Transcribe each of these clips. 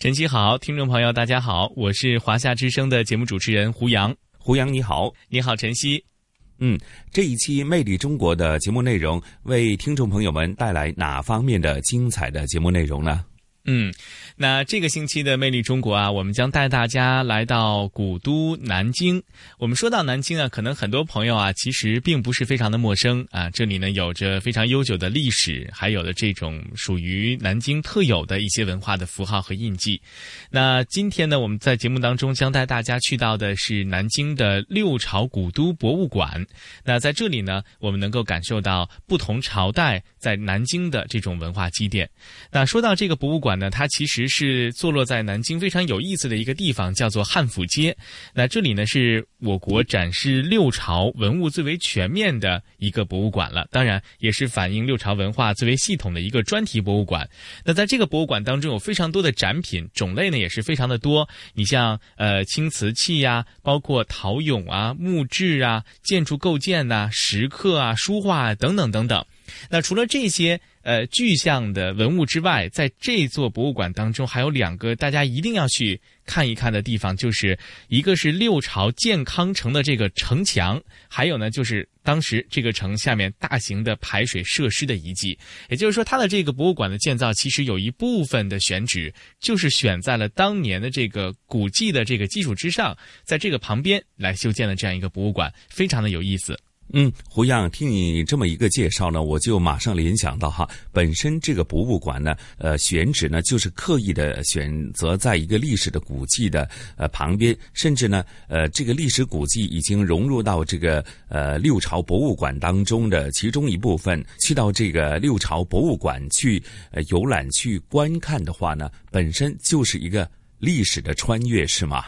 晨曦好，听众朋友大家好，我是华夏之声的节目主持人胡杨。胡杨你好，你好晨曦。嗯，这一期《魅力中国》的节目内容为听众朋友们带来哪方面的精彩的节目内容呢？嗯，那这个星期的魅力中国啊，我们将带大家来到古都南京。我们说到南京啊，可能很多朋友啊，其实并不是非常的陌生啊。这里呢，有着非常悠久的历史，还有的这种属于南京特有的一些文化的符号和印记。那今天呢，我们在节目当中将带大家去到的是南京的六朝古都博物馆。那在这里呢，我们能够感受到不同朝代在南京的这种文化积淀。那说到这个博物馆。呢它其实是坐落在南京非常有意思的一个地方，叫做汉府街。那这里呢是我国展示六朝文物最为全面的一个博物馆了，当然也是反映六朝文化最为系统的一个专题博物馆。那在这个博物馆当中有非常多的展品，种类呢也是非常的多。你像呃青瓷器呀，包括陶俑啊、木质啊、建筑构件呐、石刻啊、书画等等等等。那除了这些。呃，具象的文物之外，在这座博物馆当中，还有两个大家一定要去看一看的地方，就是一个是六朝建康城的这个城墙，还有呢，就是当时这个城下面大型的排水设施的遗迹。也就是说，它的这个博物馆的建造，其实有一部分的选址就是选在了当年的这个古迹的这个基础之上，在这个旁边来修建的这样一个博物馆，非常的有意思。嗯，胡样，听你这么一个介绍呢，我就马上联想到哈，本身这个博物馆呢，呃，选址呢就是刻意的选择在一个历史的古迹的呃旁边，甚至呢，呃，这个历史古迹已经融入到这个呃六朝博物馆当中的其中一部分，去到这个六朝博物馆去游览去观看的话呢，本身就是一个历史的穿越，是吗？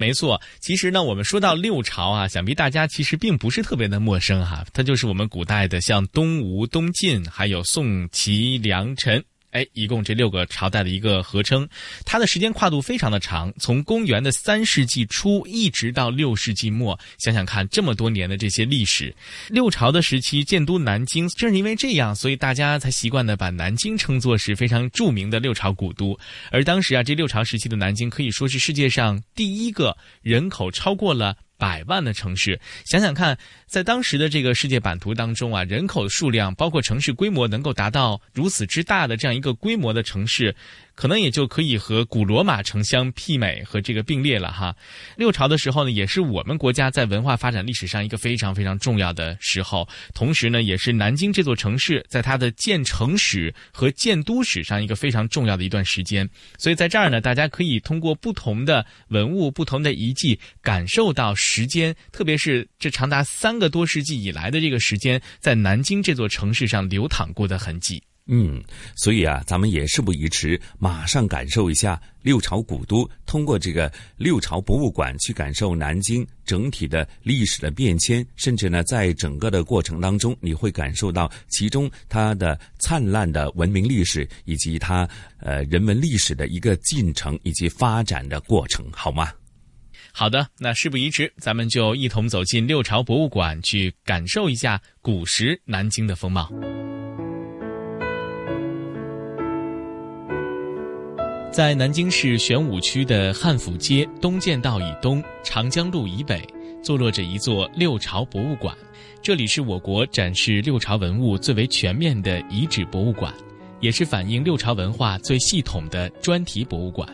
没错，其实呢，我们说到六朝啊，想必大家其实并不是特别的陌生哈，它就是我们古代的像东吴、东晋，还有宋、齐、梁、陈。哎，一共这六个朝代的一个合称，它的时间跨度非常的长，从公元的三世纪初一直到六世纪末，想想看这么多年的这些历史。六朝的时期建都南京，正是因为这样，所以大家才习惯的把南京称作是非常著名的六朝古都。而当时啊，这六朝时期的南京可以说是世界上第一个人口超过了。百万的城市，想想看，在当时的这个世界版图当中啊，人口数量包括城市规模能够达到如此之大的这样一个规模的城市。可能也就可以和古罗马城相媲美和这个并列了哈。六朝的时候呢，也是我们国家在文化发展历史上一个非常非常重要的时候，同时呢，也是南京这座城市在它的建城史和建都史上一个非常重要的一段时间。所以在这儿呢，大家可以通过不同的文物、不同的遗迹，感受到时间，特别是这长达三个多世纪以来的这个时间，在南京这座城市上流淌过的痕迹。嗯，所以啊，咱们也事不宜迟，马上感受一下六朝古都。通过这个六朝博物馆去感受南京整体的历史的变迁，甚至呢，在整个的过程当中，你会感受到其中它的灿烂的文明历史，以及它呃人文历史的一个进程以及发展的过程，好吗？好的，那事不宜迟，咱们就一同走进六朝博物馆，去感受一下古时南京的风貌。在南京市玄武区的汉府街东建道以东、长江路以北，坐落着一座六朝博物馆。这里是我国展示六朝文物最为全面的遗址博物馆，也是反映六朝文化最系统的专题博物馆。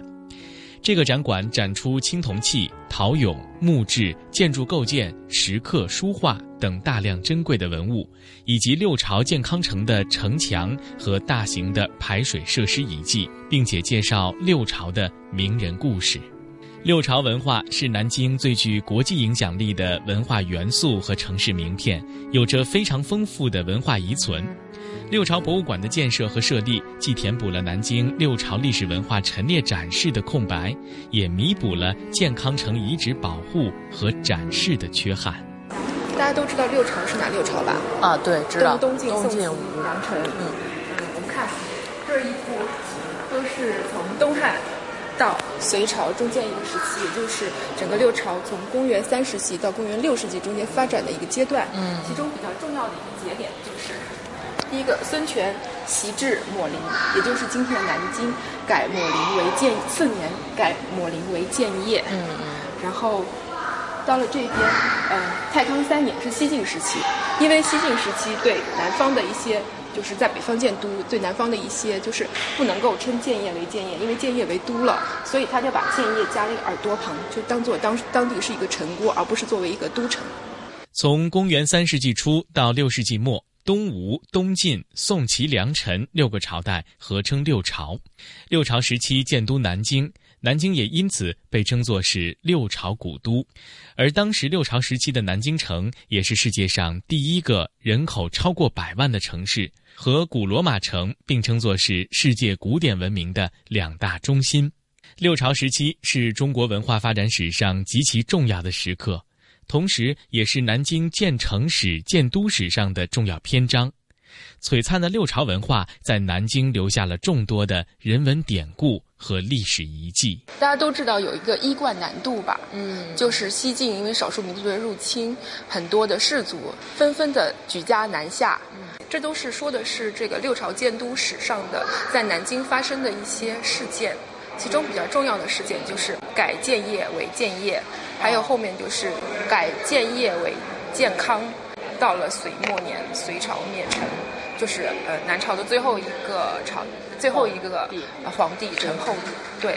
这个展馆展出青铜器、陶俑、木质、建筑构件、石刻、书画等大量珍贵的文物，以及六朝建康城的城墙和大型的排水设施遗迹，并且介绍六朝的名人故事。六朝文化是南京最具国际影响力的文化元素和城市名片，有着非常丰富的文化遗存。六朝博物馆的建设和设立，既填补了南京六朝历史文化陈列展示的空白，也弥补了健康城遗址保护和展示的缺憾。大家都知道六朝是哪六朝吧？啊，对，知道。东晋、宋晋、梁陈。嗯嗯，我们看这一幅，都是从东汉。到隋朝中间一个时期，也就是整个六朝从公元三世纪到公元六世纪中间发展的一个阶段。嗯，其中比较重要的一个节点就是，第一个孙权袭至秣陵，也就是今天的南京，改秣陵为建次年，改秣陵为建业。嗯嗯。然后到了这边，呃，太康三年是西晋时期，因为西晋时期对南方的一些。就是在北方建都，对南方的一些就是不能够称建业为建业，因为建业为都了，所以他就把建业加了一个耳朵旁，就当做当当地是一个城郭，而不是作为一个都城。从公元三世纪初到六世纪末，东吴、东晋、宋、齐、梁、陈六个朝代合称六朝。六朝时期建都南京。南京也因此被称作是六朝古都，而当时六朝时期的南京城也是世界上第一个人口超过百万的城市，和古罗马城并称作是世界古典文明的两大中心。六朝时期是中国文化发展史上极其重要的时刻，同时也是南京建城史、建都史上的重要篇章。璀璨的六朝文化在南京留下了众多的人文典故。和历史遗迹，大家都知道有一个衣冠南渡吧？嗯，就是西晋因为少数民族的入侵，很多的士族纷纷的举家南下。嗯，这都是说的是这个六朝建都史上的在南京发生的一些事件，其中比较重要的事件就是改建业为建业，还有后面就是改建业为建康。到了隋末年，隋朝灭陈，就是呃南朝的最后一个朝。最后一个皇帝。陈后，对，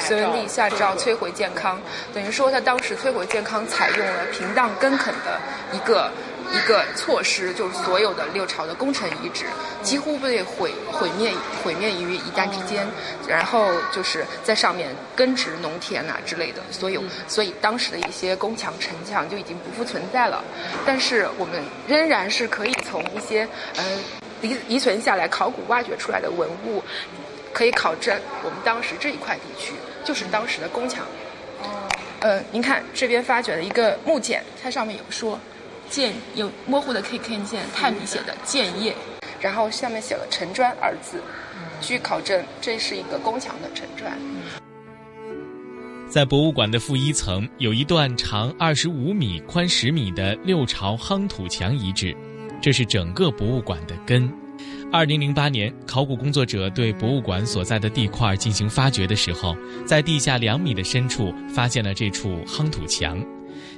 隋文帝下诏摧毁健康，等于说他当时摧毁健康采用了平荡根垦的一个一个措施，就是所有的六朝的功臣遗址几乎被毁毁灭毁灭于一旦之间，然后就是在上面耕植农田啊之类的，所有所以当时的一些宫墙城墙就已经不复存在了，但是我们仍然是可以从一些嗯。遗遗存下来、考古挖掘出来的文物，可以考证我们当时这一块地区就是当时的宫墙。哦。呃，您看这边发掘的一个木简，它上面有说“建”，有模糊的可以看见炭笔写的“建业”，然后下面写了“城砖”二字。据考证，这是一个宫墙的城砖。在博物馆的负一层，有一段长二十五米、宽十米的六朝夯土墙遗址。这是整个博物馆的根。二零零八年，考古工作者对博物馆所在的地块进行发掘的时候，在地下两米的深处发现了这处夯土墙。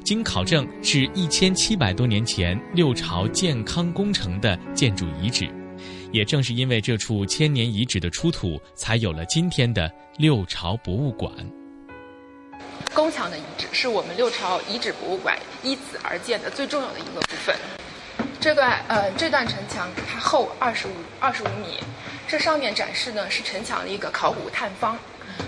经考证，是一千七百多年前六朝建康工程的建筑遗址。也正是因为这处千年遗址的出土，才有了今天的六朝博物馆。宫墙的遗址是我们六朝遗址博物馆依此而建的最重要的一个部分。这段呃，这段城墙它厚二十五二十五米，这上面展示呢是城墙的一个考古探方，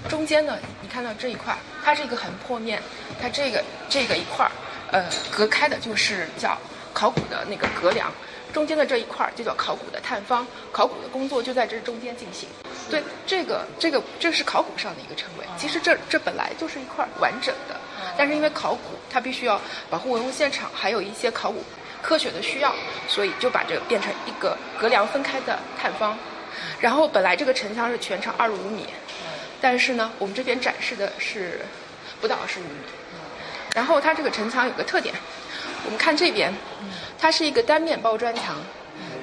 中间呢你看到这一块，它是一个横坡面，它这个这个一块儿，呃，隔开的就是叫考古的那个隔梁，中间的这一块就叫考古的探方，考古的工作就在这中间进行。对，这个这个这是考古上的一个称谓，其实这这本来就是一块完整的，但是因为考古它必须要保护文物现场，还有一些考古。科学的需要，所以就把这个变成一个隔梁分开的探方。然后本来这个城墙是全长二十五米，但是呢，我们这边展示的是不到二十五米。然后它这个城墙有个特点，我们看这边，它是一个单面包砖墙，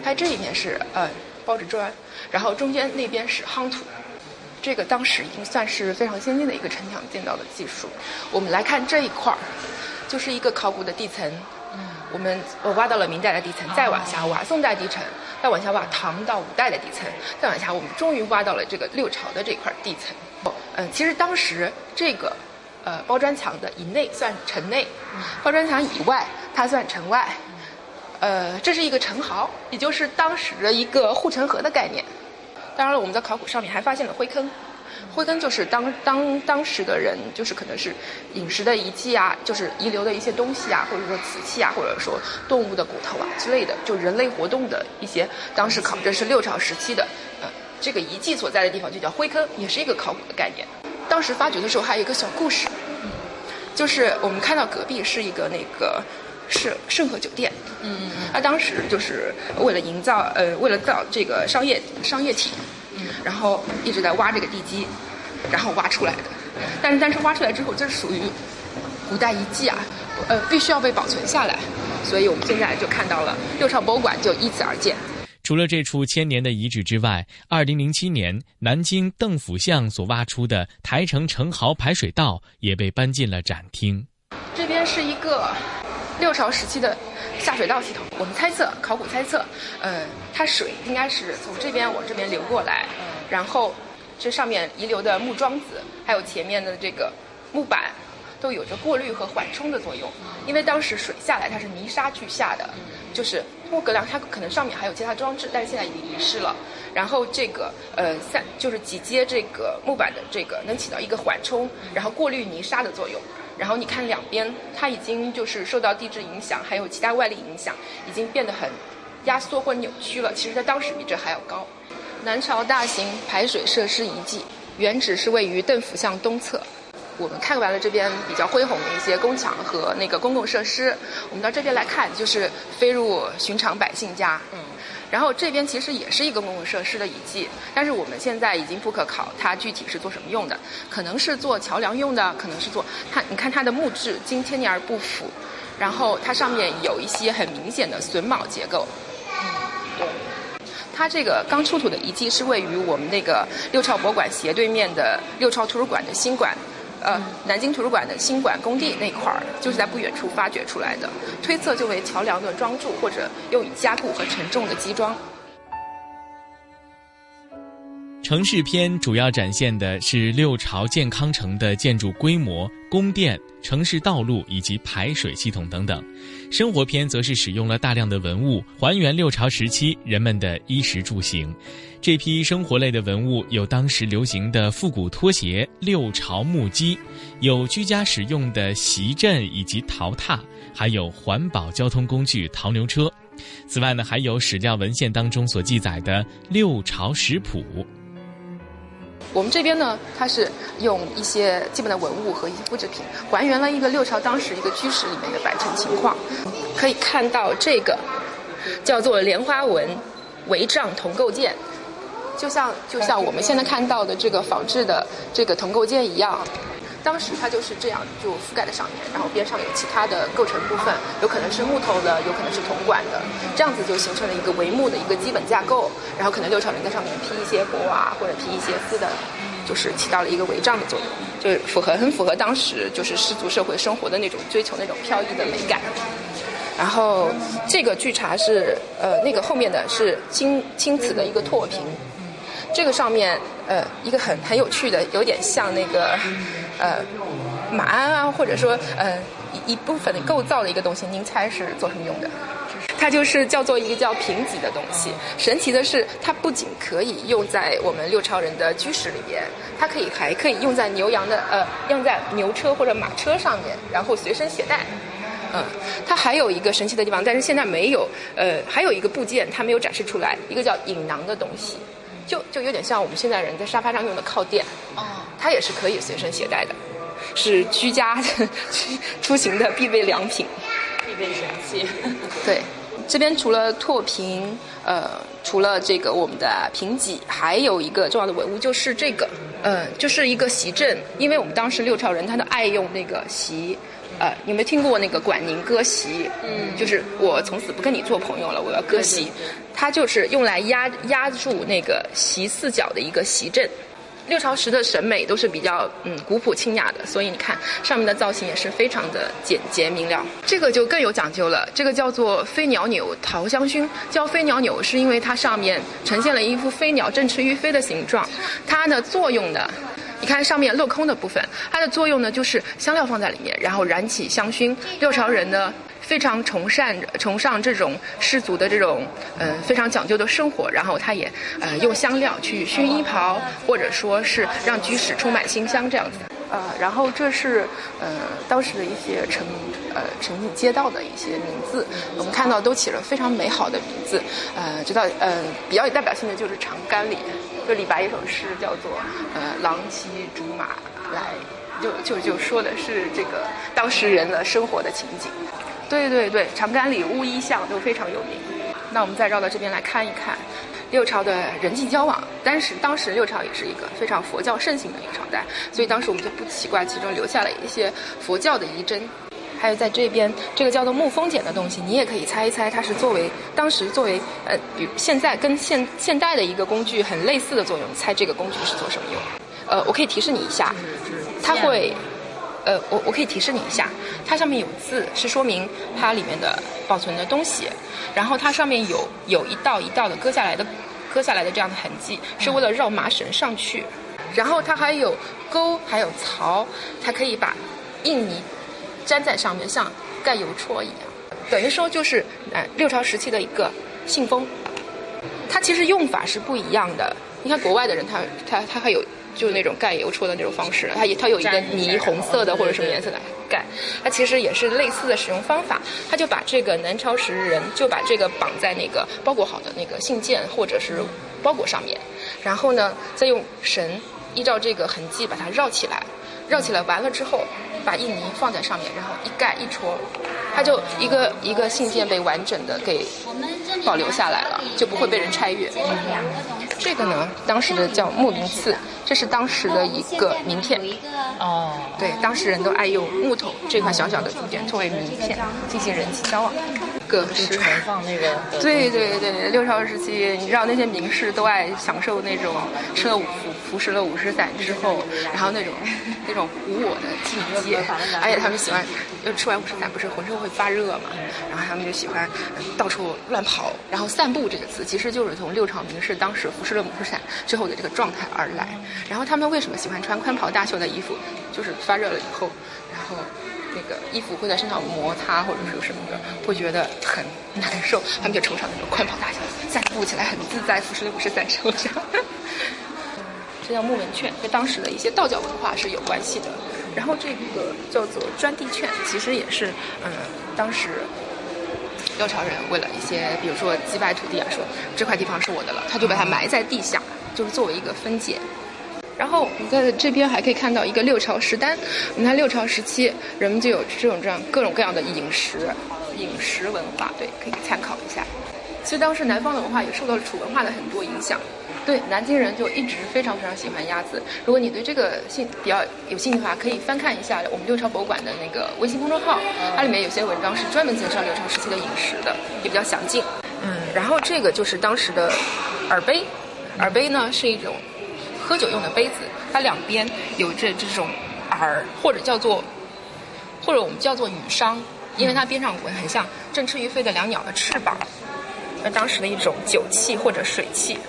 它这一面是呃包着砖，然后中间那边是夯土。这个当时已经算是非常先进的一个城墙建造的技术。我们来看这一块儿，就是一个考古的地层。我们我挖到了明代的地层，再往下挖宋代地层，再往下挖唐到五代的地层，再往下我们终于挖到了这个六朝的这块地层。嗯，其实当时这个，呃，包砖墙的以内算城内，包砖墙以外它算城外。呃，这是一个城壕，也就是当时的一个护城河的概念。当然了，我们在考古上面还发现了灰坑，灰坑就是当当当时的人就是可能是饮食的遗迹啊，就是遗留的一些东西啊，或者说瓷器啊，或者说动物的骨头啊之类的，就人类活动的一些。当时考证是六朝时期的，呃，这个遗迹所在的地方就叫灰坑，也是一个考古的概念。当时发掘的时候还有一个小故事，就是我们看到隔壁是一个那个。是盛和酒店，嗯嗯嗯，他当时就是为了营造，呃，为了造这个商业商业体，嗯，然后一直在挖这个地基，然后挖出来的，但是但是挖出来之后，这是属于古代遗迹啊，呃，必须要被保存下来，所以我们现在就看到了六朝博物馆就依此而建。除了这处千年的遗址之外，二零零七年南京邓府巷所挖出的台城城壕排水道也被搬进了展厅。这边是一个。六朝时期的下水道系统，我们猜测，考古猜测，呃，它水应该是从这边往这边流过来，然后这上面遗留的木桩子，还有前面的这个木板，都有着过滤和缓冲的作用。因为当时水下来它是泥沙俱下的，就是莫格梁它可能上面还有其他装置，但是现在已经遗失了。然后这个呃三就是几阶这个木板的这个能起到一个缓冲，然后过滤泥沙的作用。然后你看两边，它已经就是受到地质影响，还有其他外力影响，已经变得很压缩或扭曲了。其实在当时比这还要高。南朝大型排水设施遗迹，原址是位于邓府巷东侧。我们看完了这边比较恢宏的一些宫墙和那个公共设施，我们到这边来看，就是飞入寻常百姓家。嗯。然后这边其实也是一个公共设施的遗迹，但是我们现在已经不可考它具体是做什么用的，可能是做桥梁用的，可能是做它。你看它的木质经千年而不腐，然后它上面有一些很明显的榫卯结构。嗯，对。它这个刚出土的遗迹是位于我们那个六朝博物馆斜对面的六朝图书馆的新馆。呃，南京图书馆的新馆工地那块儿，就是在不远处发掘出来的，推测就为桥梁的桩柱或者用以加固和承重的基桩。城市篇主要展现的是六朝建康城的建筑规模、宫殿、城市道路以及排水系统等等；生活篇则是使用了大量的文物，还原六朝时期人们的衣食住行。这批生活类的文物有当时流行的复古拖鞋、六朝木屐，有居家使用的席镇以及陶榻，还有环保交通工具陶牛车。此外呢，还有史料文献当中所记载的六朝食谱。我们这边呢，它是用一些基本的文物和一些复制品，还原了一个六朝当时一个居室里面的摆陈情况。可以看到这个叫做莲花纹帷帐铜构件，就像就像我们现在看到的这个仿制的这个铜构件一样。当时它就是这样就覆盖在上面，然后边上有其他的构成部分，有可能是木头的，有可能是铜管的，这样子就形成了一个帷幕的一个基本架构。然后可能六朝人在上面披一些帛啊，或者披一些丝的，就是起到了一个帷帐的作用，就是符合很符合当时就是氏族社会生活的那种追求那种飘逸的美感。然后这个据查是呃那个后面的是青青瓷的一个拓屏，这个上面呃一个很很有趣的，有点像那个。呃，马鞍啊，或者说呃一一部分的构造的一个东西，您猜是做什么用的？它就是叫做一个叫平脊的东西。神奇的是，它不仅可以用在我们六朝人的居室里边，它可以还可以用在牛羊的呃用在牛车或者马车上面，然后随身携带。嗯，它还有一个神奇的地方，但是现在没有。呃，还有一个部件它没有展示出来，一个叫引囊的东西。就就有点像我们现在人在沙发上用的靠垫，哦，它也是可以随身携带的，是居家 出行的必备良品，必备神器。对，这边除了拓平，呃，除了这个我们的平脊，还有一个重要的文物就是这个，呃，就是一个席镇，因为我们当时六朝人他都爱用那个席。呃，有没有听过那个管宁割席？嗯，就是我从此不跟你做朋友了，我要割席。它就是用来压压住那个席四角的一个席阵。六朝时的审美都是比较嗯古朴清雅的，所以你看上面的造型也是非常的简洁明了。这个就更有讲究了，这个叫做飞鸟钮桃香薰，叫飞鸟钮是因为它上面呈现了一副飞鸟振翅欲飞的形状。它的作用呢？你看上面镂空的部分，它的作用呢就是香料放在里面，然后燃起香薰。六朝人呢非常崇尚崇尚这种氏族的这种呃非常讲究的生活，然后他也呃用香料去熏衣袍，或者说是让居室充满馨香这样子。呃，然后这是呃当时的一些城呃城里街道的一些名字，我们看到都起了非常美好的名字。呃，知道呃比较有代表性的就是长干里。就李白一首诗叫做“呃，郎骑竹马来”，就就就说的是这个当时人的生活的情景。对对对，长干里乌衣巷都非常有名。那我们再绕到这边来看一看六朝的人际交往。当时当时六朝也是一个非常佛教盛行的一个朝代，所以当时我们就不奇怪其中留下了一些佛教的遗珍。还有在这边这个叫做木风剪的东西，你也可以猜一猜，它是作为当时作为呃，比现在跟现现代的一个工具很类似的作用。猜这个工具是做什么用？呃，我可以提示你一下，它会，呃，我我可以提示你一下，它上面有字，是说明它里面的保存的东西。然后它上面有有一道一道的割下来的割下来的这样的痕迹，是为了绕麻绳上去。然后它还有钩，还有槽，它可以把印泥。粘在上面，像盖邮戳一样，等于说就是呃六朝时期的一个信封。它其实用法是不一样的。你看国外的人，他他他还有就是那种盖邮戳的那种方式，他也他有一个泥红色的或者什么颜色的盖，它其实也是类似的使用方法。他就把这个南朝时人就把这个绑在那个包裹好的那个信件或者是包裹上面，然后呢再用绳依照这个痕迹把它绕起来，绕起来完了之后。把印泥放在上面，然后一盖一戳，它就一个一个信件被完整的给保留下来了，就不会被人拆阅。这个呢，当时的叫木名刺，这是当时的一个名片。哦，对，当时人都爱用木头这块小小的竹简作为名片进行人际交往。各是存放那个。对对对，六朝时期，你知道那些名士都爱享受那种吃了五服服食了五十散之后，然后那种那种无我的境界，而且他们喜欢，就吃完五十散不是浑身会发热嘛，然后他们就喜欢到处乱跑，然后散步这个词其实就是从六朝名士当时服食了五十散之后的这个状态而来。然后他们为什么喜欢穿宽袍大袖的衣服？就是发热了以后，然后。那个衣服会在身上摩擦或者是什么的，会觉得很难受。他们就崇尚那种宽袍大袖，散步起来很自在，服侍的不是在身上。这叫木纹券，跟当时的一些道教文化是有关系的。然后这个叫做砖地券，其实也是嗯，当时六朝人为了一些，比如说击败土地啊，说这块地方是我的了，他就把它埋在地下，就是作为一个分解。然后我们在这边还可以看到一个六朝食单。你看六朝时期，人们就有这种这样各种各样的饮食，饮食文化，对，可以参考一下。其实当时南方的文化也受到了楚文化的很多影响。对，南京人就一直非常非常喜欢鸭子。如果你对这个兴比较有兴趣的话，可以翻看一下我们六朝博物馆的那个微信公众号，它里面有些文章是专门介绍六朝时期的饮食的，也比较详尽。嗯，然后这个就是当时的耳杯，耳杯呢是一种。喝酒用的杯子，它两边有这这种耳，或者叫做，或者我们叫做羽伤，因为它边上纹很像振翅欲飞的两鸟的翅膀，那当时的一种酒器或者水器。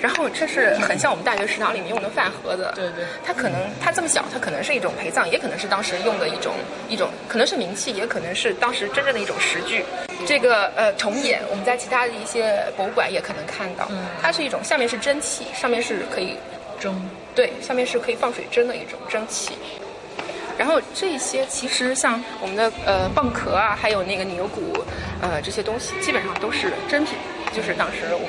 然后这是很像我们大学食堂里面用的饭盒子，对对。它可能它这么小，它可能是一种陪葬，也可能是当时用的一种一种，可能是名器，也可能是当时真正的一种食具。这个呃重眼，我们在其他的一些博物馆也可能看到，它是一种下面是蒸汽，上面是可以。蒸对，下面是可以放水蒸的一种蒸汽。然后这些其实像我们的呃蚌壳啊，还有那个牛骨，呃这些东西基本上都是真品。就是当时我们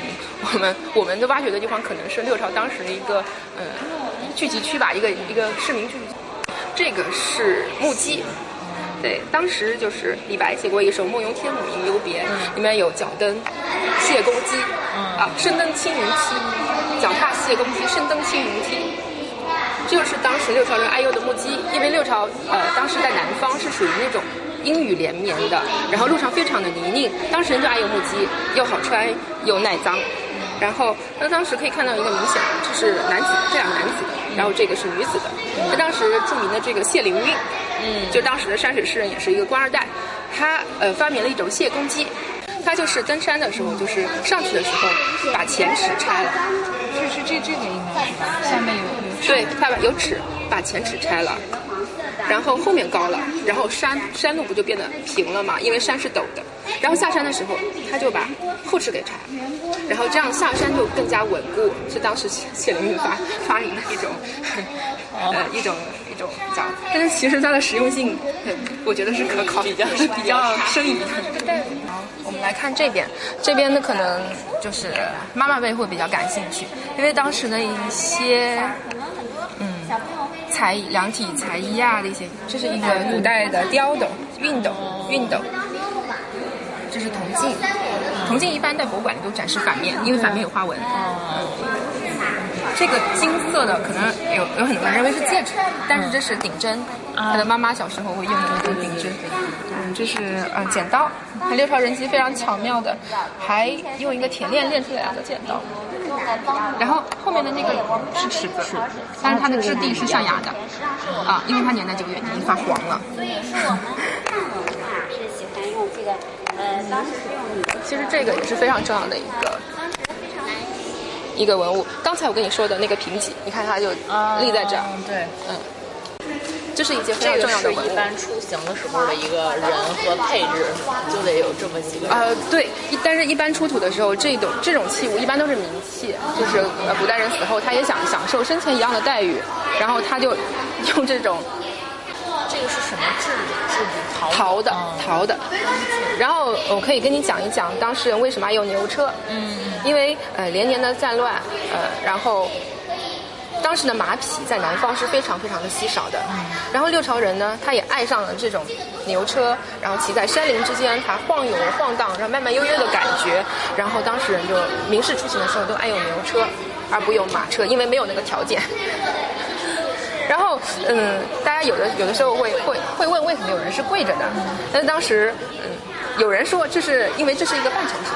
我们我们的挖掘的地方可能是六朝当时的一个呃聚集区吧，一个一个市民聚集。这个是木屐，对，当时就是李白写过一首《梦游天姥吟留别》，里面有脚蹬谢公屐啊，身登青云梯。脚踏谢公屐，身登青云梯，这就是当时六朝人爱用的木屐。因为六朝呃，当时在南方是属于那种阴雨连绵的，然后路上非常的泥泞，当时人就爱用木屐，又好穿又耐脏。然后那当时可以看到一个明显，这是男子，这两个男子，然后这个是女子的。那当时著名的这个谢灵运，嗯，就当时的山水诗人，也是一个官二代，他呃发明了一种蟹公鸡。他就是登山的时候，就是上去的时候把前齿拆了。是是这这个应该是吧？下面有有对他把有齿把前齿拆了，然后后面高了，然后山山路不就变得平了嘛？因为山是陡的，然后下山的时候他就把后齿给拆了，然后这样下山就更加稳固，是当时谢灵运发发明的一种 呃一种一种讲，但是其实它的实用性，我觉得是可考，比较比较深疑的。我们来看这边，这边呢可能就是妈妈辈会比较感兴趣，因为当时的一些嗯才艺、量体裁衣啊的一些，这是一个古代的雕斗、熨斗、熨斗，这是铜镜，铜镜一般在博物馆里都展示反面，因为反面有花纹。这个金色的可能有有很多人认为是戒指，但是这是顶针，他的妈妈小时候会用的那种顶针。嗯，这是呃剪刀，看六朝人机非常巧妙的，还用一个铁链链出来两个剪刀。然后后面的那个是尺子，但是它的质地是象牙的，啊，因为它年代久远，已经发黄了。是喜欢用这个，呃，当时是用其实这个也是非常重要的一个一个文物。刚才我跟你说的那个瓶脊，你看它就立在这儿，对，嗯，这是一件非常重要的文物。是一般出行的时候的一个人和配置，就得有这么几个。呃，对，但是一般出土的时候，这种这种器物一般都是冥器，就是呃古代人死后他也想享受生前一样的待遇，然后他就用这种什么质质地？陶陶的嗯陶的。然后我可以跟你讲一讲当事人为什么爱用牛车。嗯，因为呃连年的战乱，呃然后。当时的马匹在南方是非常非常的稀少的，然后六朝人呢，他也爱上了这种牛车，然后骑在山林之间，它晃悠晃荡，然后慢慢悠悠的感觉，然后当时人就民事出行的时候都爱用牛车，而不用马车，因为没有那个条件。然后，嗯，大家有的有的时候会会会问为什么有人是跪着的，但是当时，嗯，有人说这是因为这是一个半成品。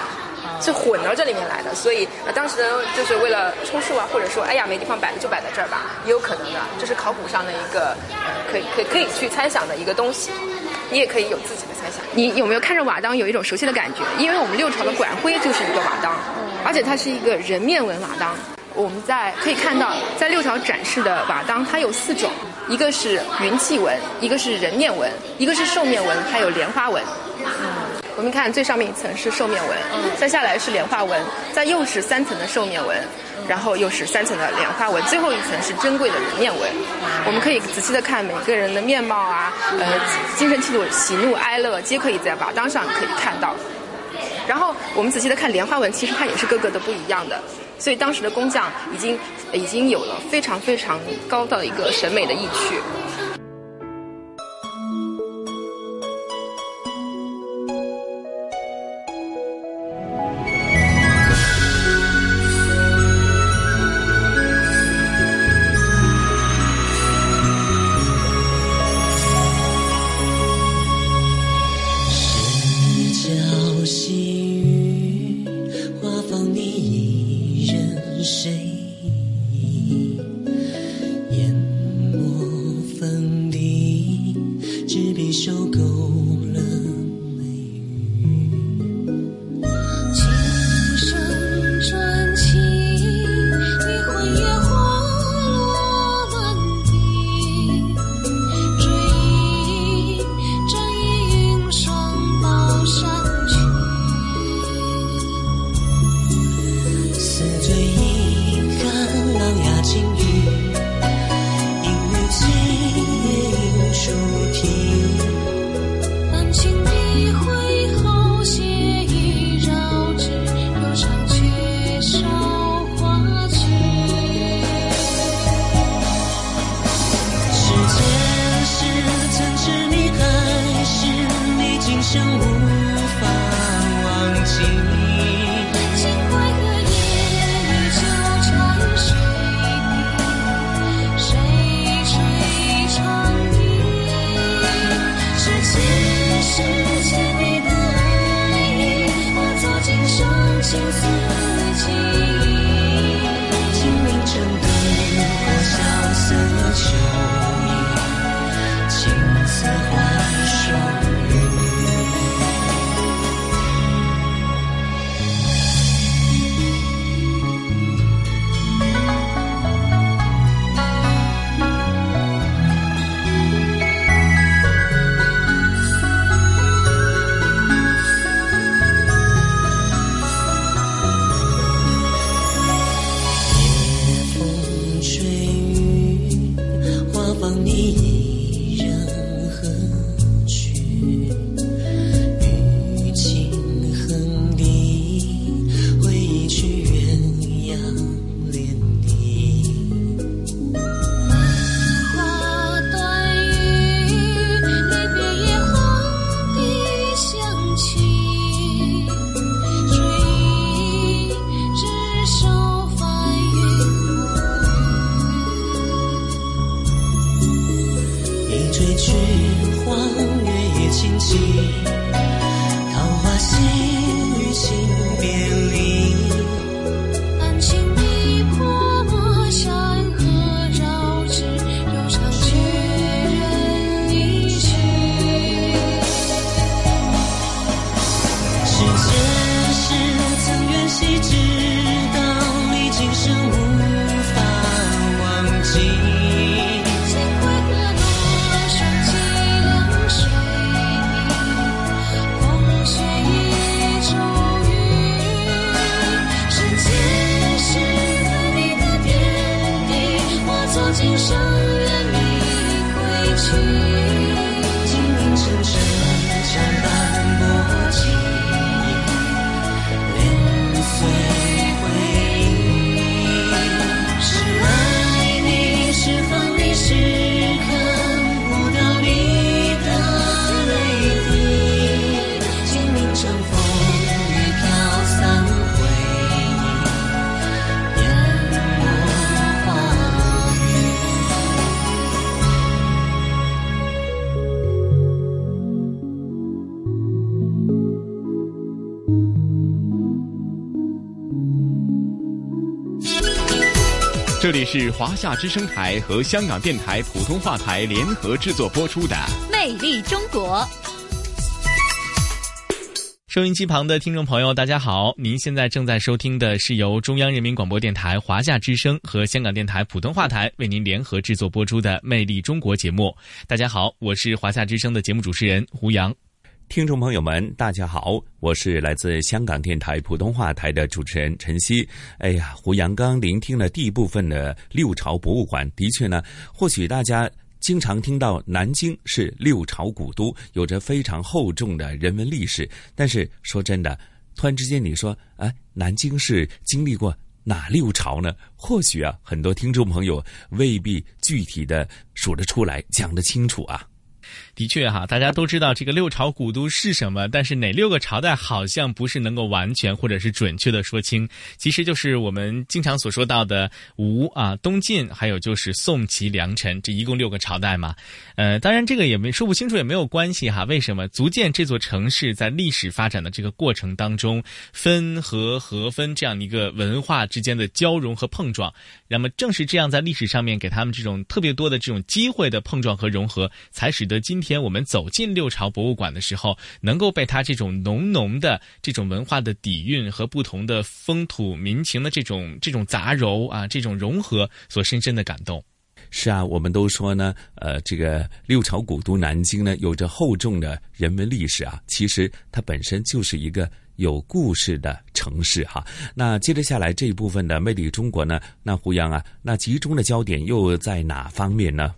是混到这里面来的，所以呃当时，就是为了充数啊，或者说哎呀没地方摆了就摆在这儿吧，也有可能的，这是考古上的一个呃可以可以可以去猜想的一个东西，你也可以有自己的猜想。你有没有看着瓦当有一种熟悉的感觉？因为我们六朝的管徽就是一个瓦当，而且它是一个人面纹瓦当。我们在可以看到，在六朝展示的瓦当，它有四种，一个是云气纹，一个是人面纹，一个是兽面纹，还有莲花纹。我们看最上面一层是兽面纹，再下来是莲花纹，再又是三层的兽面纹，然后又是三层的莲花纹，最后一层是珍贵的人面纹。我们可以仔细的看每个人的面貌啊，呃，精神气度、喜怒哀乐，皆可以在瓦当上可以看到。然后我们仔细的看莲花纹，其实它也是各个都不一样的，所以当时的工匠已经已经有了非常非常高的一个审美的意趣。生是华夏之声台和香港电台普通话台联合制作播出的《魅力中国》。收音机旁的听众朋友，大家好！您现在正在收听的是由中央人民广播电台华夏之声和香港电台普通话台为您联合制作播出的《魅力中国》节目。大家好，我是华夏之声的节目主持人胡杨。听众朋友们，大家好，我是来自香港电台普通话台的主持人陈曦。哎呀，胡杨刚聆听了第一部分的六朝博物馆，的确呢，或许大家经常听到南京是六朝古都，有着非常厚重的人文历史。但是说真的，突然之间你说，哎，南京是经历过哪六朝呢？或许啊，很多听众朋友未必具体的数得出来，讲得清楚啊。的确哈，大家都知道这个六朝古都是什么，但是哪六个朝代好像不是能够完全或者是准确的说清。其实就是我们经常所说到的吴啊、东晋，还有就是宋、齐、梁、陈，这一共六个朝代嘛。呃，当然这个也没说不清楚，也没有关系哈。为什么？足见这座城市在历史发展的这个过程当中，分合合分这样一个文化之间的交融和碰撞。那么正是这样，在历史上面给他们这种特别多的这种机会的碰撞和融合，才使得今天天我们走进六朝博物馆的时候，能够被它这种浓浓的这种文化的底蕴和不同的风土民情的这种这种杂糅啊，这种融合所深深的感动。是啊，我们都说呢，呃，这个六朝古都南京呢，有着厚重的人文历史啊。其实它本身就是一个有故事的城市哈。那接着下来这一部分的魅力中国呢，那胡杨啊，那集中的焦点又在哪方面呢？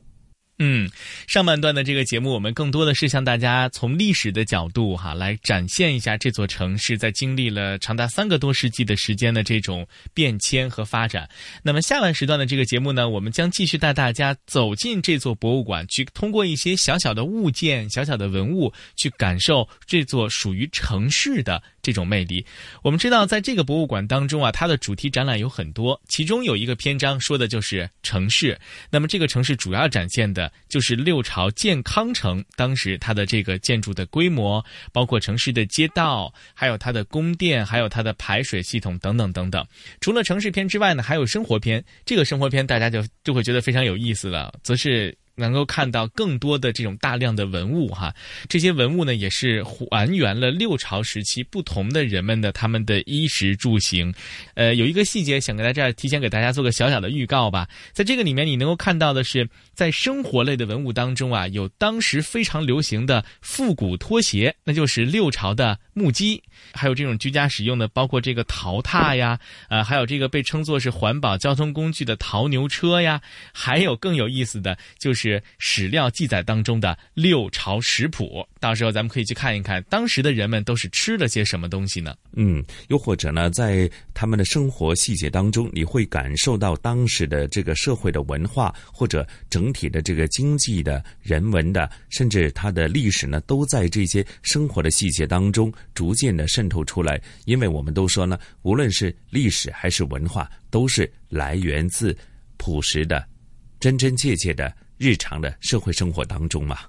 嗯，上半段的这个节目，我们更多的是向大家从历史的角度哈来展现一下这座城市在经历了长达三个多世纪的时间的这种变迁和发展。那么下半时段的这个节目呢，我们将继续带大家走进这座博物馆，去通过一些小小的物件、小小的文物，去感受这座属于城市的这种魅力。我们知道，在这个博物馆当中啊，它的主题展览有很多，其中有一个篇章说的就是城市。那么这个城市主要展现的就是六朝建康城当时它的这个建筑的规模，包括城市的街道，还有它的宫殿，还有它的排水系统等等等等。除了城市篇之外呢，还有生活篇。这个生活篇大家就就会觉得非常有意思了，则是。能够看到更多的这种大量的文物哈，这些文物呢也是还原了六朝时期不同的人们的他们的衣食住行。呃，有一个细节想在这儿提前给大家做个小小的预告吧，在这个里面你能够看到的是，在生活类的文物当中啊，有当时非常流行的复古拖鞋，那就是六朝的木屐，还有这种居家使用的，包括这个陶榻呀，呃，还有这个被称作是环保交通工具的陶牛车呀，还有更有意思的就是。是史料记载当中的六朝食谱，到时候咱们可以去看一看，当时的人们都是吃了些什么东西呢？嗯，又或者呢，在他们的生活细节当中，你会感受到当时的这个社会的文化，或者整体的这个经济的、人文的，甚至它的历史呢，都在这些生活的细节当中逐渐的渗透出来。因为我们都说呢，无论是历史还是文化，都是来源自朴实的、真真切切的。日常的社会生活当中嘛，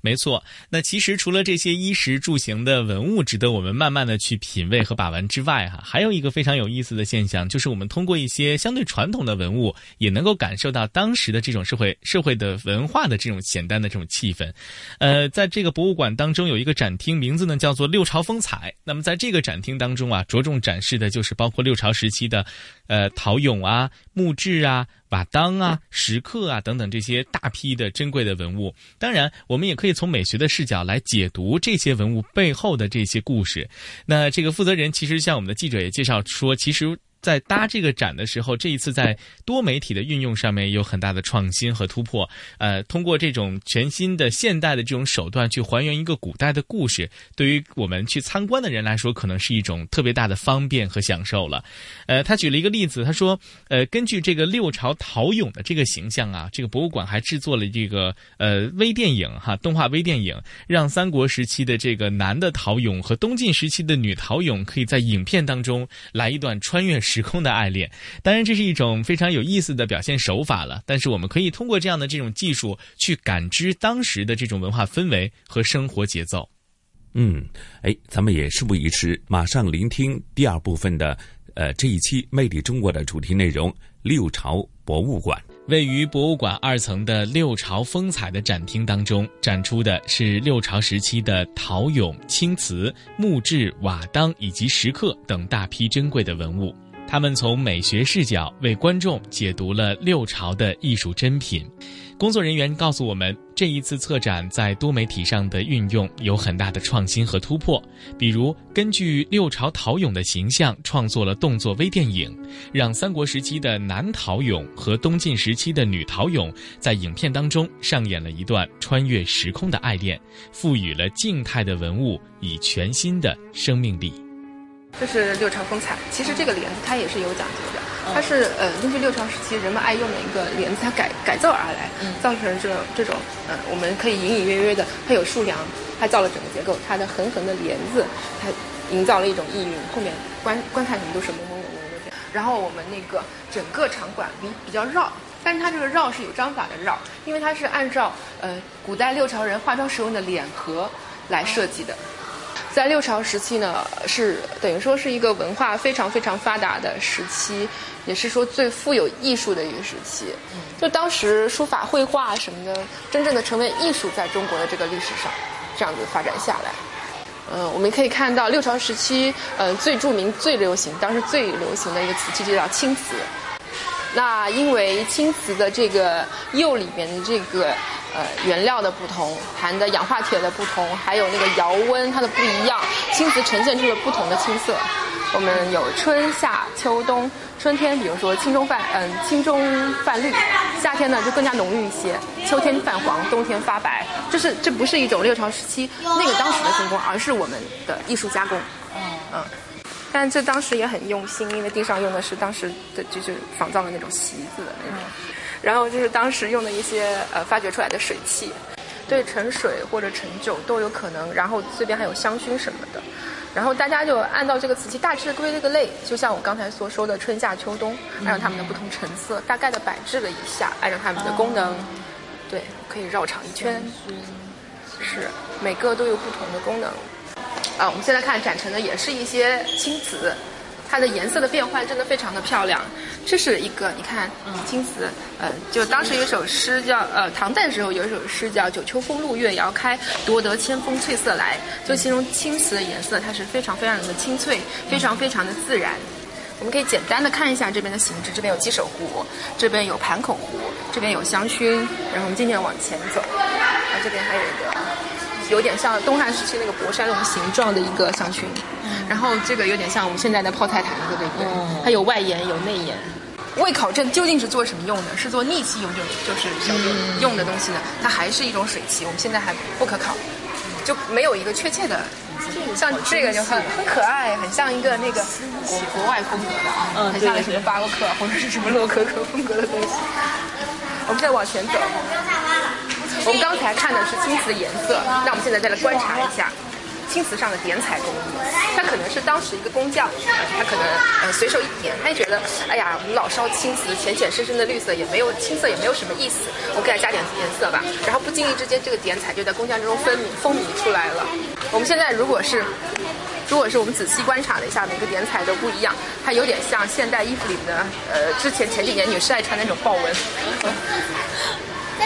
没错，那其实除了这些衣食住行的文物值得我们慢慢的去品味和把玩之外，哈，还有一个非常有意思的现象，就是我们通过一些相对传统的文物，也能够感受到当时的这种社会社会的文化的这种简单的这种气氛。呃，在这个博物馆当中有一个展厅，名字呢叫做六朝风采。那么在这个展厅当中啊，着重展示的就是包括六朝时期的，呃，陶俑啊、木质啊。瓦当啊、石刻啊等等这些大批的珍贵的文物，当然，我们也可以从美学的视角来解读这些文物背后的这些故事。那这个负责人其实向我们的记者也介绍说，其实。在搭这个展的时候，这一次在多媒体的运用上面有很大的创新和突破。呃，通过这种全新的现代的这种手段去还原一个古代的故事，对于我们去参观的人来说，可能是一种特别大的方便和享受了。呃，他举了一个例子，他说，呃，根据这个六朝陶俑的这个形象啊，这个博物馆还制作了这个呃微电影哈，动画微电影，让三国时期的这个男的陶俑和东晋时期的女陶俑可以在影片当中来一段穿越时空的爱恋，当然这是一种非常有意思的表现手法了。但是我们可以通过这样的这种技术去感知当时的这种文化氛围和生活节奏。嗯，哎，咱们也事不宜迟，马上聆听第二部分的呃这一期《魅力中国》的主题内容——六朝博物馆。位于博物馆二层的六朝风采的展厅当中，展出的是六朝时期的陶俑、青瓷、木质、瓦当以及石刻等大批珍贵的文物。他们从美学视角为观众解读了六朝的艺术珍品。工作人员告诉我们，这一次策展在多媒体上的运用有很大的创新和突破。比如，根据六朝陶俑的形象创作了动作微电影，让三国时期的男陶俑和东晋时期的女陶俑在影片当中上演了一段穿越时空的爱恋，赋予了静态的文物以全新的生命力。这是六朝风采，其实这个帘子它也是有讲究的，它是呃根据六朝时期人们爱用的一个帘子，它改改造而来，造成这种这种呃我们可以隐隐约约的，它有竖梁，它造了整个结构，它的横横的帘子，它营造了一种意蕴，后面观观看什么都是朦朦胧胧的。然后我们那个整个场馆比比较绕，但是它这个绕是有章法的绕，因为它是按照呃古代六朝人化妆时用的脸盒来设计的。在六朝时期呢，是等于说是一个文化非常非常发达的时期，也是说最富有艺术的一个时期。就当时书法、绘画什么的，真正的成为艺术，在中国的这个历史上，这样子发展下来。嗯，我们可以看到六朝时期，呃，最著名、最流行，当时最流行的一个瓷器就叫青瓷。那因为青瓷的这个釉里面的这个呃原料的不同，含的氧化铁的不同，还有那个窑温它的不一样，青瓷呈现出了不同的青色。我们有春夏秋冬，春天比如说青中泛嗯青中泛绿，夏天呢就更加浓郁一些，秋天泛黄，冬天发白。这是这不是一种六朝时期那个当时的精工，而是我们的艺术加工。嗯。但这当时也很用心，因为地上用的是当时的就是仿造的那种席子的那种，然后就是当时用的一些呃发掘出来的水器，对盛水或者盛酒都有可能，然后这边还有香薰什么的，然后大家就按照这个瓷器大致归了个类，就像我刚才所说的春夏秋冬，按照它们的不同成色，大概的摆置了一下，按照它们的功能，对，可以绕场一圈，是每个都有不同的功能。啊，我们现在看展陈的也是一些青瓷，它的颜色的变换真的非常的漂亮。这是一个，你看，青瓷，呃，就当时有一首诗叫，呃，唐代的时候有一首诗叫“九秋风露月遥开，夺得千峰翠色来”，就形容青瓷的颜色，它是非常非常的清脆，非常非常的自然。我们可以简单的看一下这边的形制，这边有鸡首壶，这边有盘口壶，这边有香薰，然后我们渐渐往前走，啊，这边还有一个。有点像东汉时期那个博山龙形状的一个香薰，然后这个有点像我们现在的泡菜坛子，对不对？它有外沿有内沿。为考证究竟是做什么用的，是做逆气用就就是小用用的东西呢？它还是一种水器，我们现在还不可考，就没有一个确切的。像这个就很很可爱，很像一个那个国国外风格的啊，很像什么巴洛克或者是什么洛可可风格的东西。我们再往前走。我们刚才看的是青瓷的颜色，那我们现在再来观察一下青瓷上的点彩工艺。它可能是当时一个工匠，他可能呃随手一点，他就觉得哎呀，我们老烧青瓷，浅浅深深的绿色也没有青色也没有什么意思，我给它加点颜色吧。然后不经意之间，这个点彩就在工匠之中风靡风靡出来了。我们现在如果是如果是我们仔细观察了一下，每个点彩都不一样，它有点像现代衣服里的呃之前前几年女士爱穿那种豹纹。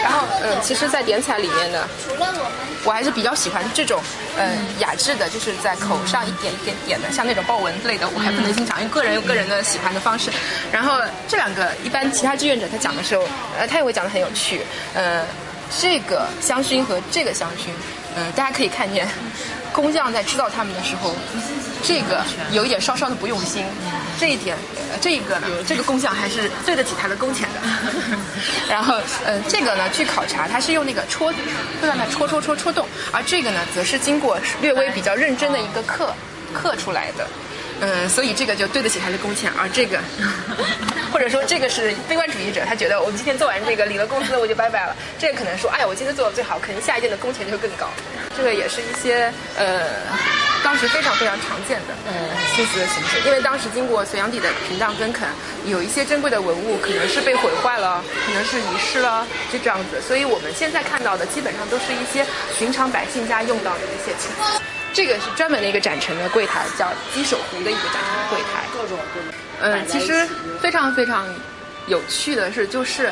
然后，嗯，其实，在点彩里面呢，除了我我还是比较喜欢这种，呃，雅致的，就是在口上一点一点点的，像那种豹纹类的，我还不能欣赏，因为个人有个人的喜欢的方式。然后这两个，一般其他志愿者他讲的时候，呃，他也会讲的很有趣。呃，这个香薰和这个香薰，呃，大家可以看见，工匠在制造它们的时候，这个有一点稍稍的不用心，这一点，呃这个呢，这个工匠还是对得起他的工钱的。然后，呃，这个呢，据考察，它是用那个戳，会让它戳戳戳戳动，而这个呢，则是经过略微比较认真的一个刻刻出来的。嗯，所以这个就对得起他的工钱，而这个，或者说这个是悲观主义者，他觉得我们今天做完这个领了工资我就拜拜了。这个可能说，哎，我今天做的最好，可能下一件的工钱就会更高。这个也是一些呃，当时非常非常常见的呃青瓷的形式，因为当时经过隋炀帝的平荡跟垦，有一些珍贵的文物可能是被毁坏了，可能是遗失了，就这样子。所以我们现在看到的基本上都是一些寻常百姓家用到的一些青瓷。这个是专门的一个展陈的柜台，叫鸡首壶的一个展陈柜台。各种嗯，其实非常非常有趣的是，就是，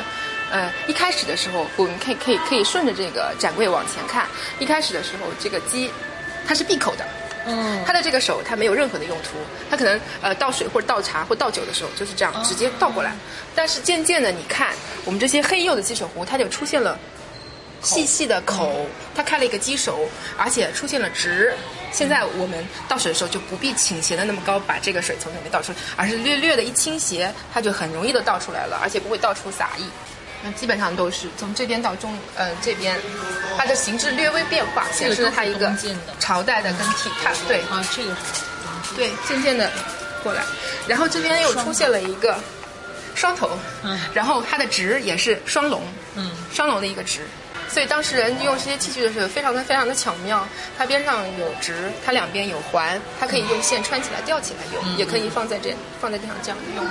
呃，一开始的时候，我们可以可以可以顺着这个展柜往前看。一开始的时候，这个鸡它是闭口的，嗯，它的这个手它没有任何的用途，它可能呃倒水或者倒茶或倒酒的时候就是这样直接倒过来。但是渐渐的，你看我们这些黑釉的鸡首壶，它就出现了。细细的口，它开了一个鸡手，而且出现了直。现在我们倒水的时候就不必倾斜的那么高，把这个水从里面倒出来，而是略略的一倾斜，它就很容易的倒出来了，而且不会到处洒溢。那基本上都是从这边到中，呃，这边它的形制略微变化，显示了它一个朝代的更替。它对啊，这个对渐渐的过来，然后这边又出现了一个双头，嗯，然后它的直也是双龙，嗯，双龙的一个直。所以当时人用这些器具的时候，非常的非常的巧妙。它边上有直，它两边有环，它可以用线穿起来、吊起来用，也可以放在这放在地上这样用。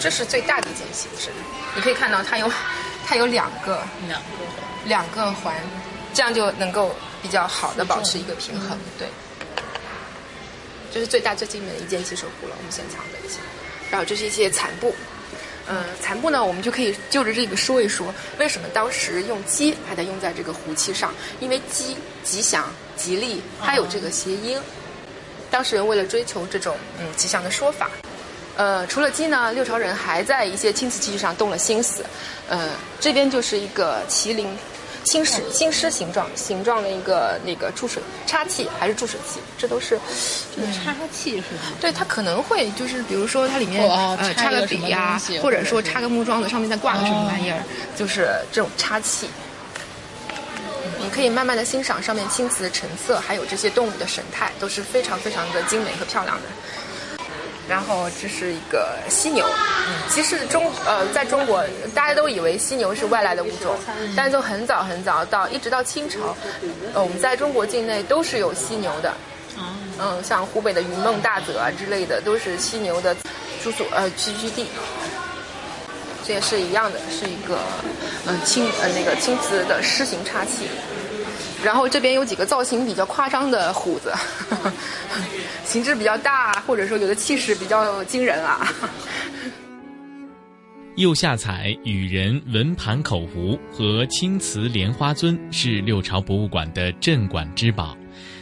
这是最大的一件形式，你可以看到它有它有两个两个两个环，这样就能够比较好的保持一个平衡。对，这是最大最精美的一件鸡首壶了，我们先藏在一起。然后这是一些残布。嗯，残布呢，我们就可以就着这个说一说，为什么当时用鸡还得用在这个壶器上？因为鸡吉祥、吉利，它有这个谐音。当时人为了追求这种嗯吉祥的说法，呃，除了鸡呢，六朝人还在一些青瓷器具上动了心思。呃，这边就是一个麒麟。青狮青狮形状形状的一个那个注水插器还是注水器，这都是这个插器是？对，它可能会就是比如说它里面、哦呃插个个笔呀、什么东西或者说插个木桩子，上面再挂个什么玩意儿，就是这种插器。你可以慢慢的欣赏上面青瓷的成色，还有这些动物的神态，都是非常非常的精美和漂亮的。然后这是一个犀牛，其实中呃，在中国大家都以为犀牛是外来的物种，但是从很早很早到一直到清朝，呃，我们在中国境内都是有犀牛的。嗯，像湖北的云梦大泽啊之类的，都是犀牛的住所呃栖居地。这也是一样的，是一个嗯青呃那个青瓷的狮形插器。然后这边有几个造型比较夸张的虎子，形制比较大，或者说有的气势比较惊人啊。釉下彩羽人文盘口壶和青瓷莲花尊是六朝博物馆的镇馆之宝。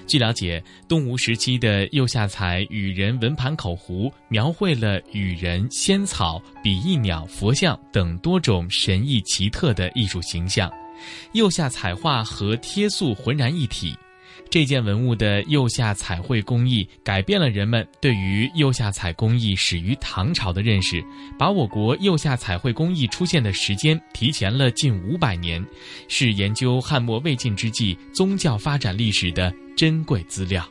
据了解，东吴时期的釉下彩羽人文盘口壶描绘了羽人、仙草、比翼鸟、佛像等多种神异奇特的艺术形象，釉下彩画和贴塑浑然一体。这件文物的釉下彩绘工艺改变了人们对于釉下彩工艺始于唐朝的认识，把我国釉下彩绘工艺出现的时间提前了近五百年，是研究汉末魏晋之际宗教发展历史的珍贵资料。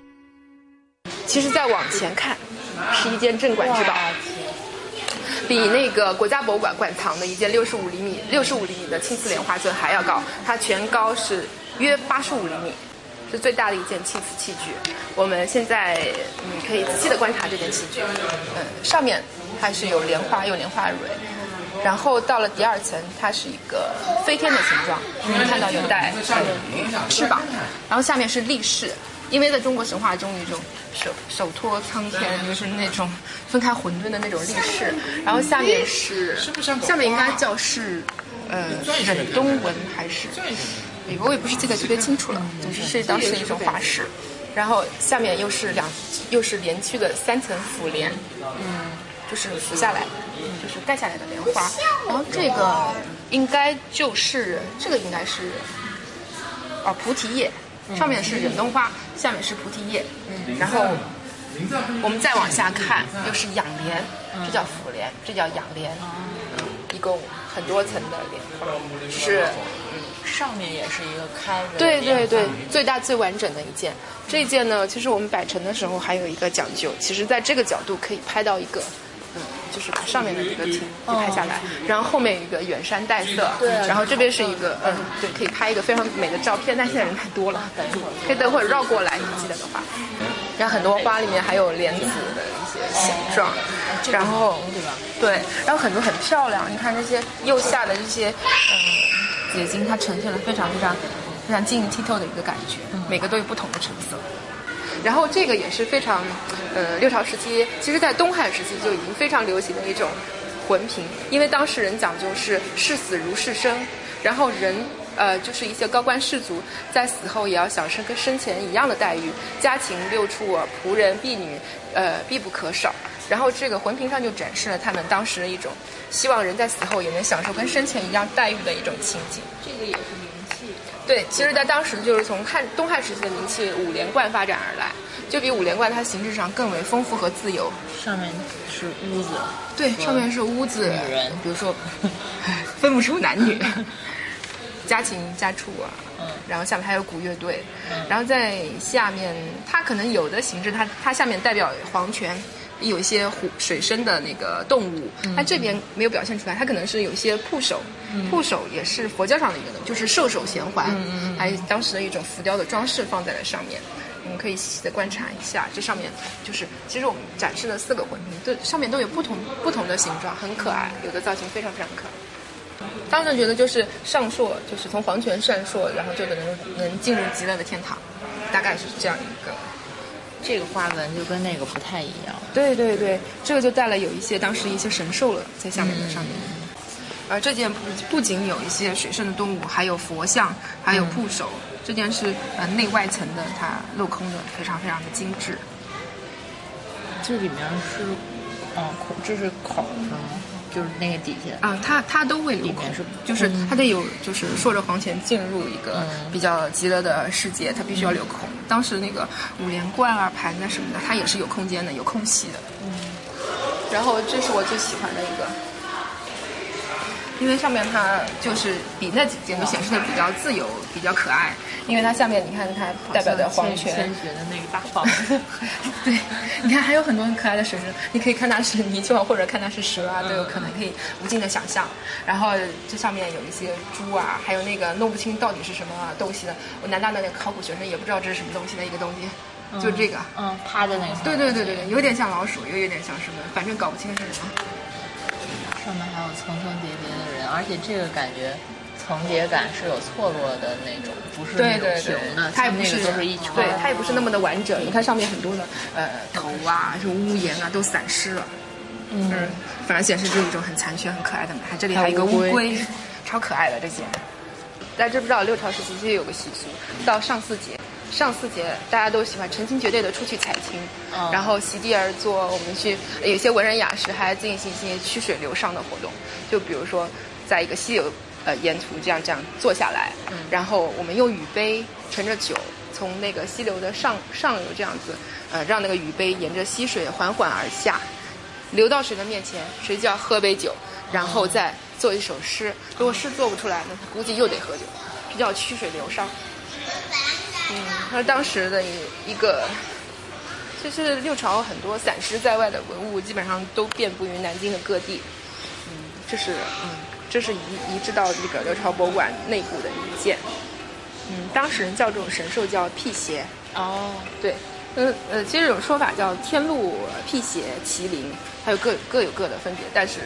其实再往前看，是一件镇馆之宝，比那个国家博物馆馆藏的一件六十五厘米、六十五厘米的青瓷莲花尊还要高，它全高是约八十五厘米。是最大的一件器瓷器具。我们现在嗯可以仔细的观察这件器具，嗯，上面它是有莲花，有莲花蕊。然后到了第二层，它是一个飞天的形状，你能看到有带呃翅膀，然后下面是立式，因为在中国神话中有一种手手托苍天，就是那种分开混沌的那种立式，然后下面是下面应该叫是呃忍冬纹还是，我也不是记得特别清楚了，总之是当时的一种花式，然后下面又是两又是连续的三层 phủ 帘，嗯，就是浮下来，就是盖下来的莲花，然后这个应该就是这个应该是哦菩提叶，上面是忍冬花，下面是菩提叶，然后我们再往下看又是仰莲，这叫 phủ 帘，这叫仰莲，一共很多层的莲花，是上面也是一个开的。对对对，最大最完整的一件。这一件呢，其实我们摆成的时候还有一个讲究，其实在这个角度可以拍到一个，嗯，就是把上面的这个景给拍下来，然后后面有一个远山黛色，对然后这边是一个，嗯，对，可以拍一个非常美的照片，但现在人太多了，可以等会儿绕过来，你记得的话。然后很多花里面还有莲子的一些形状，然后对吧？对，然后很多很漂亮，你看这些右下的这些，嗯，结晶，它呈现了非常非常非常晶莹剔透的一个感觉，每个都有不同的成色。然后这个也是非常，呃，六朝时期，其实在东汉时期就已经非常流行的一种魂瓶，因为当时人讲究是视死如视生，然后人。呃，就是一些高官士族在死后也要享受跟生前一样的待遇，家禽六畜啊，仆人婢女，呃，必不可少。然后这个魂瓶上就展示了他们当时的一种希望人在死后也能享受跟生前一样待遇的一种情景。这个也是名器。对，其实，在当时就是从汉东汉时期的名器五连冠发展而来，就比五连冠它形式上更为丰富和自由。上面是屋子，对，上面是屋子，女人比如说 分不出男女，家禽家畜啊，嗯然后下面还有鼓乐队，然后在下面它可能有的形式它它下面代表黄泉。有一些湖水生的那个动物，它这边没有表现出来，它可能是有一些铺手，铺手也是佛教上的一个东西，就是兽首衔环，还有当时的一种浮雕的装饰放在了上面。我们可以细细的观察一下，这上面就是，其实我们展示了四个魂瓶，对，上面都有不同不同的形状，很可爱，有的造型非常非常可爱。当时觉得就是上溯，就是从黄泉上溯，然后就能能进入极乐的天堂，大概是这样一个。这个花纹就跟那个不太一样。对对对，这个就带了有一些当时一些神兽了在下面的上面。而这件不不仅有一些水生的动物，还有佛像，还有铺首。这件是呃内外层的，它镂空的非常非常的精致。这里面是，哦，孔，这是孔是吗？就是那个底下。啊，它它都会留空，是就是它得有，就是说着黄泉进入一个嗯比较极乐的世界，它必须要留空。当时那个五连冠啊、盘子什么的，它也是有空间的，有空隙的。嗯。然后这是我最喜欢的一个，因为上面它就是比那几件都显示的比较自由、比较可爱。因为它下面你看它代表的黄泉，的那个大。对，你看还有很多很可爱的水生，你可以看它是泥鳅啊，或者看它是蛇啊，都有可能，可以无尽的想象。然后这上面有一些猪啊，还有那个弄不清到底是什么东西的。我南大的那个考古学生也不知道这是什么东西的一个东西，就这个。嗯，趴在那个。对对对对对，有点像老鼠，又有点像什么，反正搞不清是什么。上面还有层层叠叠的人，而且这个感觉层叠感是有错落的那种，不是那种平的，，它也不是那个都是一圈。对，它也不是那么的完整。你看上面很多的呃头啊，是屋檐啊，都散失了。嗯，反而显示出一种很残缺、很可爱的美。还这里还有一个乌龟，超可爱的这些。大家知不知道六朝时期其实有个习俗，到上巳节，上巳节大家都喜欢成群结队的出去采青，然后席地而坐，我们去有些文人雅士还进行一些曲水流觞的活动，就比如说在一个溪流呃沿途这样这样坐下来，然后我们用雨杯盛着酒，从那个溪流的上上游这样子，呃让那个雨杯沿着溪水缓缓而下，流到谁的面前，谁就要喝杯酒，然后再做一首诗。如果诗做不出来，那估计又得喝酒，这叫曲水流觞。嗯，他是当时的一一个，就是六朝很多散失在外的文物，基本上都遍布于南京的各地。嗯，这是嗯，这是移移植到这个刘朝博物馆内部的一件。嗯，当时人叫这种神兽叫辟邪。哦，对，呃呃，其实有种说法叫天禄、辟邪、麒麟，还有各各有各的分别，但是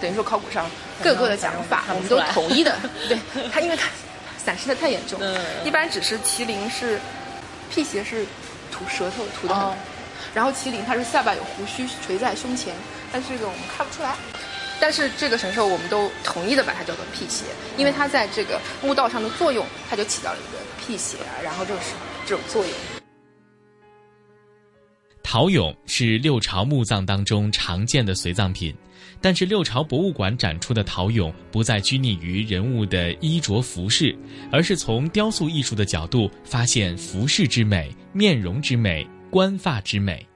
等于说考古上各有各的讲法，我们都统一的。对它，因为它散失的太严重，嗯一般只是麒麟是辟邪是吐舌头吐的很。哦然后麒麟它是下巴有胡须垂在胸前，但是这个我们看不出来。但是这个神兽我们都统一的把它叫做辟邪，因为它在这个墓道上的作用，它就起到了一个辟邪啊，然后就是这种作用。陶俑是六朝墓葬当中常见的随葬品，但是六朝博物馆展出的陶俑不再拘泥于人物的衣着服饰，而是从雕塑艺术的角度发现服饰之美、面容之美、冠发之美。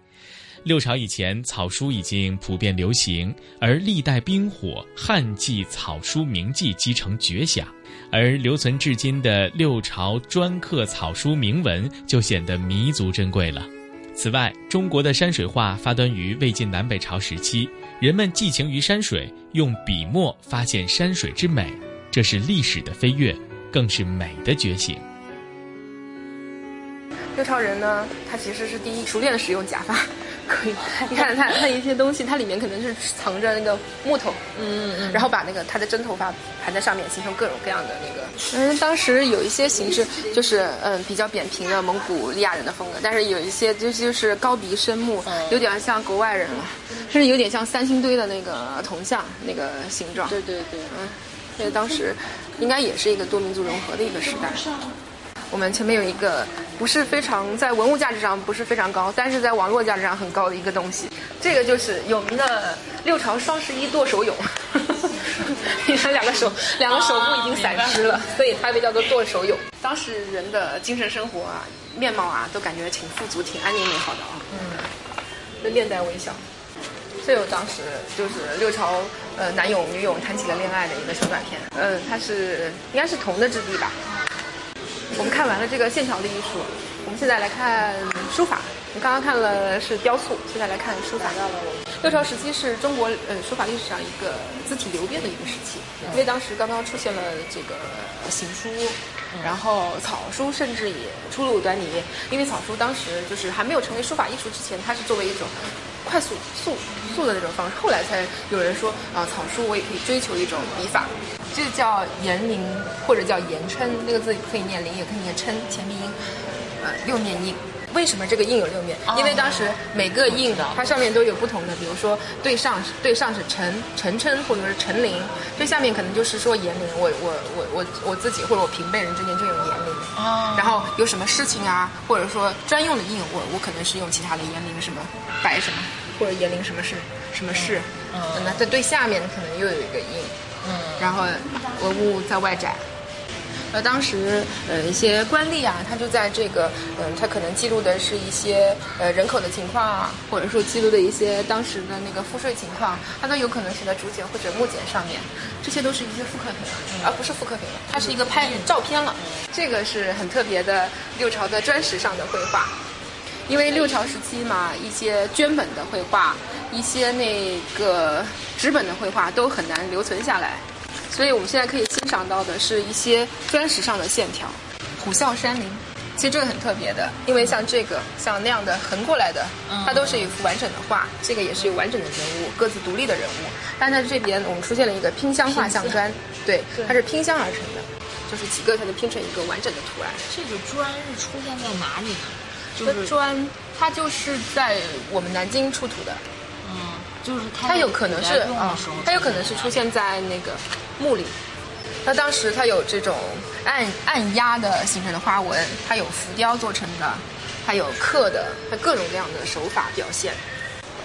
六朝以前，草书已经普遍流行，而历代兵火、汉记草书名记积成绝响，而留存至今的六朝篆刻草书铭文就显得弥足珍贵了。此外，中国的山水画发端于魏晋南北朝时期，人们寄情于山水，用笔墨发现山水之美，这是历史的飞跃，更是美的觉醒。六朝人呢，他其实是第一熟练的使用假发，可以，你看他他一些东西，它里面可能是藏着那个木头，嗯嗯然后把那个他的真头发盘在上面，形成各种各样的那个。嗯，当时有一些形式就是嗯比较扁平的蒙古利亚人的风格，但是有一些就就是高鼻深目，嗯有点像国外人了，甚至有点像三星堆的那个铜像那个形状。对对对，嗯，所以当时应该也是一个多民族融合的一个时代。我们前面有一个不是非常在文物价值上不是非常高，但是在网络价值上很高的一个东西，这个就是有名的六朝双十一剁手俑。你看两个手，两个手部已经散失了，所以它被叫做剁手俑。当时人的精神生活啊、面貌啊，都感觉挺富足、挺安宁美好的啊。嗯，就面带微笑。这有当时就是六朝呃男俑女俑谈起了恋爱的一个小短片，嗯、它是应该是铜的质地吧。我们看完了这个线条的艺术，我们现在来看书法。我们刚刚看了是雕塑，现在来看书法。六朝时期是中国呃书法历史上一个字体流变的一个时期，因为当时刚刚出现了这个行书，然后草书甚至也初露端倪。因为草书当时就是还没有成为书法艺术之前，它是作为一种快速速速的那种方式，后来才有人说啊、草书我也可以追求一种笔法，这叫延龄或者叫延称，那个字可以念灵，也可以念称，前鼻音，呃，六面印。为什么这个印有六面？因为当时每个印它上面都有不同的，比如说对上是对上是陈陈琛或者是陈灵，最下面可能就是说言灵，我我我我我自己或者我平辈人之间就用言灵。哦然后有什么事情啊，或者说专用的印，我我可能是用其他的言灵什么白什么，或者言灵什么事什么事。嗯那在对下面可能又有一个印。嗯然后文物在外展。呃，当时呃一些官吏啊，他就在这个嗯、他可能记录的是一些呃人口的情况啊，或者说记录的一些当时的那个赋税情况，他都有可能写在竹简或者木简上面，这些都是一些复刻品，而不是复刻品了，它是一个拍照片了。这个是很特别的六朝的砖石上的绘画。因为六朝时期嘛，一些绢本的绘画，一些那个纸本的绘画都很难留存下来，所以我们现在可以欣赏到的是一些砖石上的线条，虎啸山林。其实这个很特别的，因为像这个像那样的横过来的，它都是一幅完整的画，这个也是有完整的人物，各自独立的人物。但在这边我们出现了一个拼镶画像砖，对，它是拼镶而成的，就是几个才能拼成一个完整的图案。这个砖是出现在哪里呢？就这是砖，它就是在我们南京出土的，嗯，就是它它有可能是啊它有可能是出现在那个墓里。它当时它有这种按按压的形成的花纹，它有浮雕做成的，还有刻的，它各种各样的手法表现。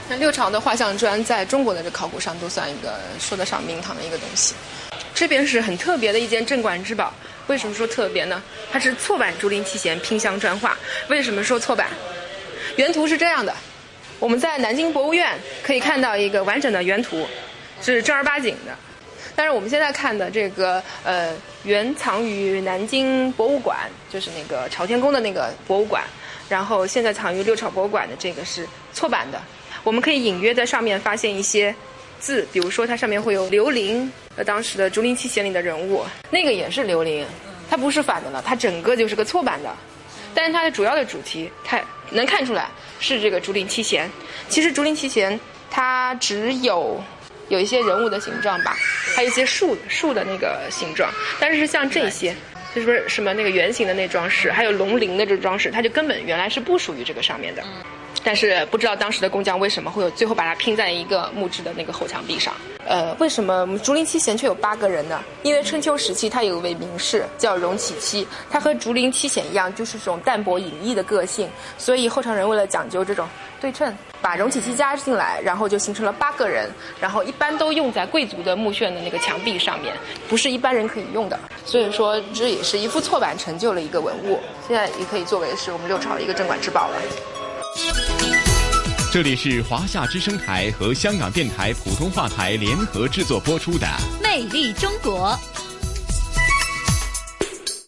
那六朝的画像砖在中国的这考古上都算一个说得上名堂的一个东西。这边是很特别的一件镇馆之宝。为什么说特别呢？它是错版竹林七贤拼镶砖画。为什么说错版？原图是这样的，我们在南京博物院可以看到一个完整的原图，是正儿八经的。但是我们现在看的这个呃，原藏于南京博物馆，就是那个朝天宫的那个博物馆，然后现在藏于六朝博物馆的这个是错版的。我们可以隐约在上面发现一些字，比如说它上面会有刘伶，呃，当时的竹林七贤里的人物，那个也是刘伶，它不是反的了，它整个就是个错版的。但是它的主要的主题，它能看出来是这个竹林七贤。其实竹林七贤它只有有一些人物的形状吧，还有一些树树的那个形状，但是像这些。就是不是什么那个圆形的那装饰，还有龙鳞的这装饰，它就根本原来是不属于这个上面的。但是不知道当时的工匠为什么会有最后把它拼在一个木质的那个后墙壁上。呃，为什么竹林七贤却有八个人呢？因为春秋时期他有一位名士叫荣启期，他和竹林七贤一样，就是这种淡泊隐逸的个性，所以后朝人为了讲究这种对称，把荣启期加进来，然后就形成了八个人，然后一般都用在贵族的墓穴的那个墙壁上面，不是一般人可以用的。所以说这也是一幅错版成就了一个文物，现在也可以作为是我们六朝的一个镇馆之宝了。这里是华夏之声台和香港电台普通话台联合制作播出的《魅力中国》。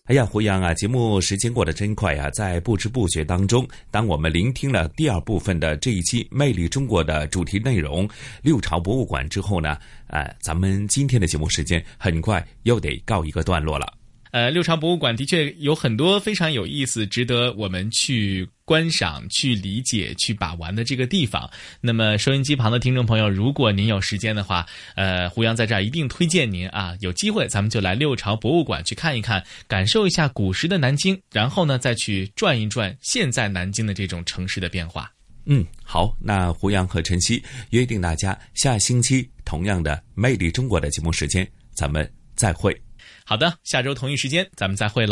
哎呀，胡杨啊，节目时间过得真快啊！在不知不觉当中，当我们聆听了第二部分的这一期《魅力中国》的主题内容——六朝博物馆之后呢，呃，咱们今天的节目时间很快又得告一个段落了。呃，六朝博物馆的确有很多非常有意思、值得我们去观赏、去理解、去把玩的这个地方。那么，收音机旁的听众朋友，如果您有时间的话，呃，胡杨在这儿一定推荐您啊，有机会咱们就来六朝博物馆去看一看，感受一下古时的南京，然后呢，再去转一转现在南京的这种城市的变化。嗯，好，那胡杨和晨曦约定大家下星期同样的《魅力中国》的节目时间，咱们再会。好的，下周同一时间咱们再会了。